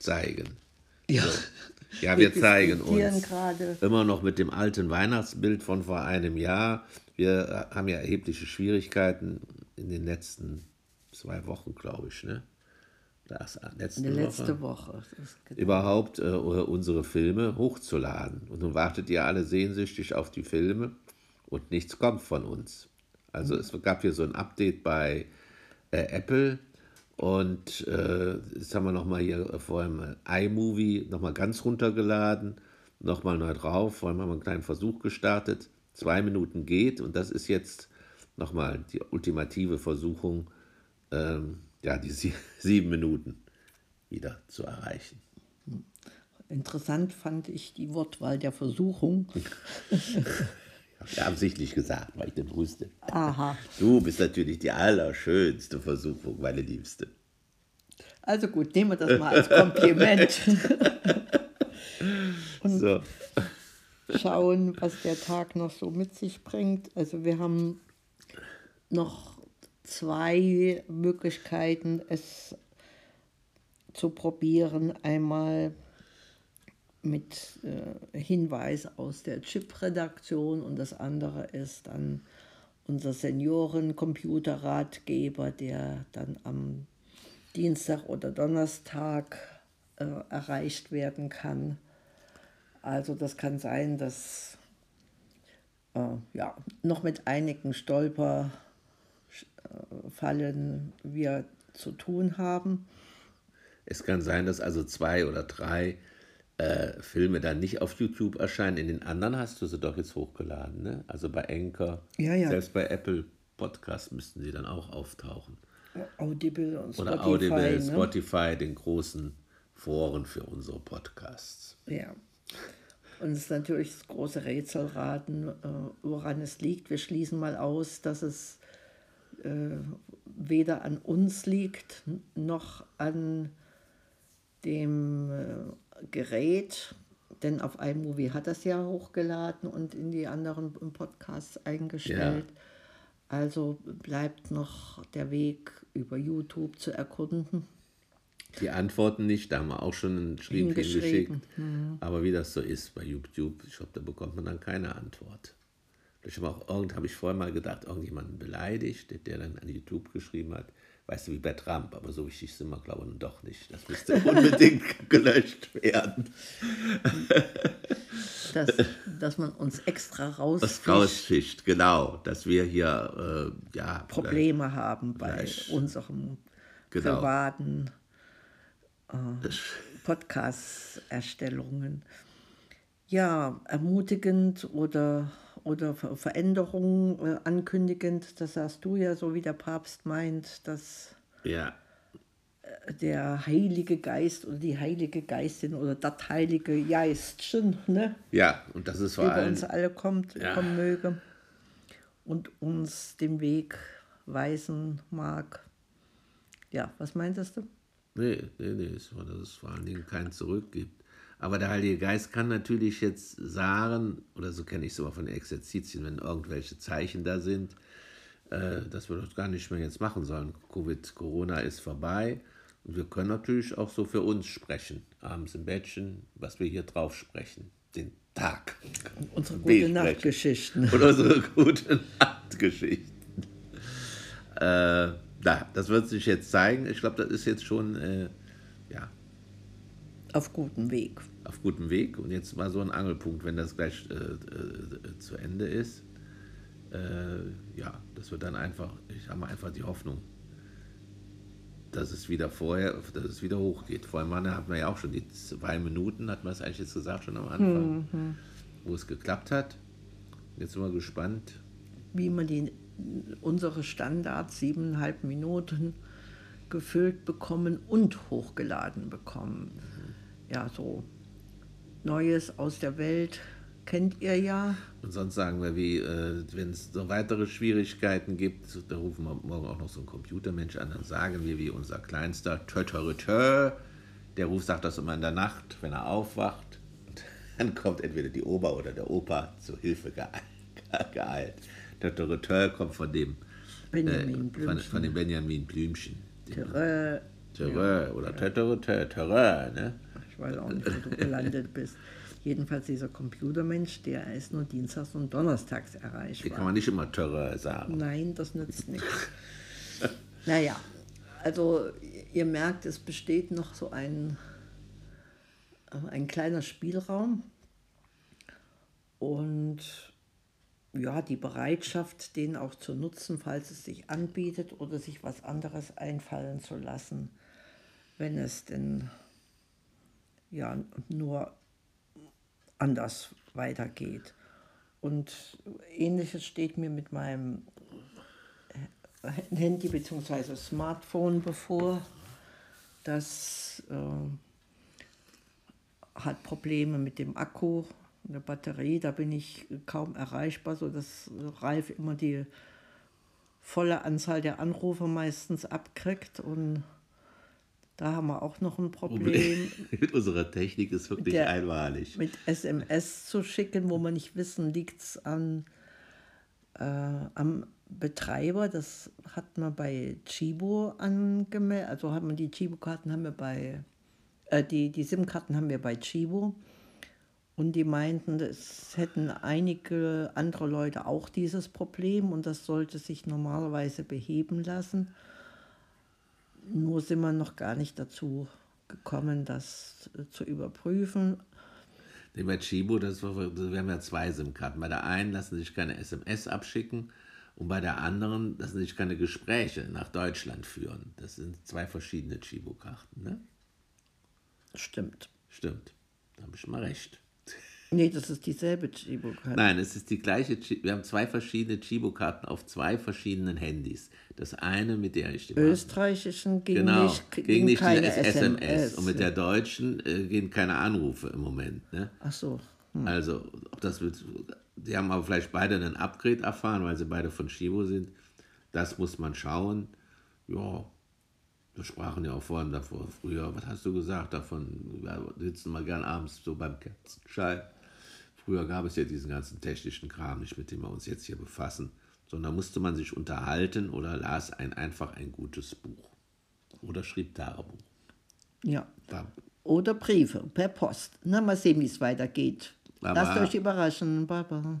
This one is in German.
zeigen. Ja. So. Ja, wir, wir zeigen uns. Grade. Immer noch mit dem alten Weihnachtsbild von vor einem Jahr. Wir haben ja erhebliche Schwierigkeiten in den letzten zwei Wochen, glaube ich. Ne? Das, letzte, die letzte Woche. Woche. Überhaupt äh, unsere Filme hochzuladen. Und nun wartet ihr alle sehnsüchtig auf die Filme und nichts kommt von uns. Also mhm. es gab hier so ein Update bei äh, Apple und äh, jetzt haben wir nochmal hier vor allem iMovie nochmal ganz runtergeladen, nochmal neu drauf, vor allem haben wir einen kleinen Versuch gestartet. Zwei Minuten geht und das ist jetzt nochmal die ultimative Versuchung, ähm, ja, die sie sieben Minuten wieder zu erreichen. Interessant fand ich die Wortwahl der Versuchung. absichtlich gesagt, weil ich den wusste. Aha. Du bist natürlich die allerschönste Versuchung, meine Liebste. Also gut, nehmen wir das mal als Kompliment. Und so. schauen, was der Tag noch so mit sich bringt. Also wir haben noch zwei Möglichkeiten, es zu probieren. Einmal mit äh, Hinweis aus der Chip-Redaktion und das andere ist dann unser Senioren-Computerratgeber, der dann am Dienstag oder Donnerstag äh, erreicht werden kann. Also das kann sein, dass äh, ja, noch mit einigen Stolper Fallen wir zu tun haben. Es kann sein, dass also zwei oder drei äh, Filme dann nicht auf YouTube erscheinen. In den anderen hast du sie doch jetzt hochgeladen, ne? Also bei Anchor, ja, ja. selbst bei Apple Podcast müssten sie dann auch auftauchen. Audible und Spotify. Oder Audible, ne? Spotify, den großen Foren für unsere Podcasts. Ja. Und es ist natürlich das große Rätselraten, äh, woran es liegt. Wir schließen mal aus, dass es äh, weder an uns liegt noch an dem Gerät, denn auf iMovie hat das ja hochgeladen und in die anderen Podcasts eingestellt. Ja. Also bleibt noch der Weg über YouTube zu erkunden. Die Antworten nicht, da haben wir auch schon einen Schrieb hingeschickt. Mhm. Aber wie das so ist bei YouTube, ich glaube, da bekommt man dann keine Antwort. Ich habe auch irgend, habe ich vorher mal gedacht, irgendjemanden beleidigt, der dann an YouTube geschrieben hat, weißt du, wie bei Trump, aber so wichtig sind wir, glaube ich, doch nicht. Das müsste unbedingt gelöscht werden. dass, dass man uns extra rausfischt. rausfischt, genau. Dass wir hier äh, ja, Probleme haben bei unserem genau. privaten äh, Podcast-Erstellungen. Ja, ermutigend oder oder Veränderungen äh, ankündigend. Das sagst du ja, so wie der Papst meint, dass ja. Äh, der Heilige Geist oder die Heilige Geistin oder das Heilige Geistchen, ne? Ja, und das ist vor über uns alle kommt, ja. kommen möge und uns den Weg weisen mag. Ja, was meintest du? Nee, nee, nee, dass es vor allen Dingen kein Zurück gibt. Aber der Heilige Geist kann natürlich jetzt sagen, oder so kenne ich es immer von den Exerzitien, wenn irgendwelche Zeichen da sind, äh, dass wir das gar nicht mehr jetzt machen sollen. Covid, Corona ist vorbei. Und wir können natürlich auch so für uns sprechen, abends im Bettchen, was wir hier drauf sprechen. Den Tag. Unsere gute Nachtgeschichten. Und unsere gute Nachtgeschichten. Äh, na, das wird sich jetzt zeigen. Ich glaube, das ist jetzt schon, äh. Auf gutem Weg auf gutem Weg. Und jetzt war so ein Angelpunkt, wenn das gleich äh, äh, zu Ende ist. Äh, ja, das wird dann einfach, ich habe einfach die Hoffnung, dass es wieder vorher, dass es wieder hochgeht. Vor allem hat man ja auch schon die zwei Minuten, hat man es eigentlich jetzt gesagt, schon am Anfang, mhm. wo es geklappt hat. Jetzt sind wir gespannt. Wie man die, unsere Standards siebeneinhalb Minuten gefüllt bekommen und hochgeladen bekommen. Ja, so Neues aus der Welt kennt ihr ja. Und sonst sagen wir, wie, äh, wenn es so weitere Schwierigkeiten gibt, da rufen wir morgen auch noch so einen Computermensch an, dann sagen wir, wie unser Kleinster, Tötöritö, der Ruf sagt das immer in der Nacht, wenn er aufwacht. Und dann kommt entweder die Oma oder der Opa zur Hilfe geeilt. Tötöritö kommt von dem Benjamin äh, von, von, dem Benjamin Blümchen. Törö, Terrain oder Terrain, Terrain, ne? Ich weiß auch nicht, wo du gelandet bist. Jedenfalls dieser Computermensch, der ist nur dienstags und donnerstags Hier kann erreichbar. man nicht immer Terrain sagen. Nein, das nützt nichts. naja, also ihr merkt, es besteht noch so ein, äh, ein kleiner Spielraum und ja, die Bereitschaft, den auch zu nutzen, falls es sich anbietet oder sich was anderes einfallen zu lassen, wenn es denn ja nur anders weitergeht. Und ähnliches steht mir mit meinem Handy bzw. Smartphone bevor. Das äh, hat Probleme mit dem Akku, der Batterie. Da bin ich kaum erreichbar, sodass Ralf immer die volle Anzahl der Anrufe meistens abkriegt. Und da haben wir auch noch ein Problem. Mit unserer Technik ist wirklich Der- einmalig. mit SMS zu schicken, wo man nicht wissen, liegt es an, äh, am Betreiber. Das hat man bei Chibo angemeldet. Also haben wir die Chibo-Karten haben wir bei, äh, die, die SIM-Karten haben wir bei Chibo. Und die meinten, es hätten einige andere Leute auch dieses Problem und das sollte sich normalerweise beheben lassen. Nur sind wir noch gar nicht dazu gekommen, das äh, zu überprüfen. Nee, bei Chibo, das war, wir haben ja zwei SIM-Karten. Bei der einen lassen sich keine SMS abschicken und bei der anderen lassen sich keine Gespräche nach Deutschland führen. Das sind zwei verschiedene Chibo-Karten, ne? Stimmt. Stimmt. Da habe ich mal recht. Nee, das ist dieselbe Chibo-Karte. Nein, es ist die gleiche. Wir haben zwei verschiedene Chibo-Karten auf zwei verschiedenen Handys. Das eine, mit der ich die. Österreichischen ging Genau, nicht, ging ging nicht keine SMS. SMS. Und mit der deutschen äh, gehen keine Anrufe im Moment. Ne? Ach so. Also, ob das wird, die haben aber vielleicht beide einen Upgrade erfahren, weil sie beide von Shibo sind. Das muss man schauen. Ja, wir sprachen ja auch vorhin davor, früher, was hast du gesagt davon? Wir sitzen mal gern abends so beim Kerzenschein. Früher gab es ja diesen ganzen technischen Kram nicht, mit dem wir uns jetzt hier befassen, sondern musste man sich unterhalten oder las ein, einfach ein gutes Buch. Oder schrieb Tagebuch. Ja. Bam. Oder Briefe per Post. Na, mal sehen, wie es weitergeht. Lasst euch überraschen. Baba.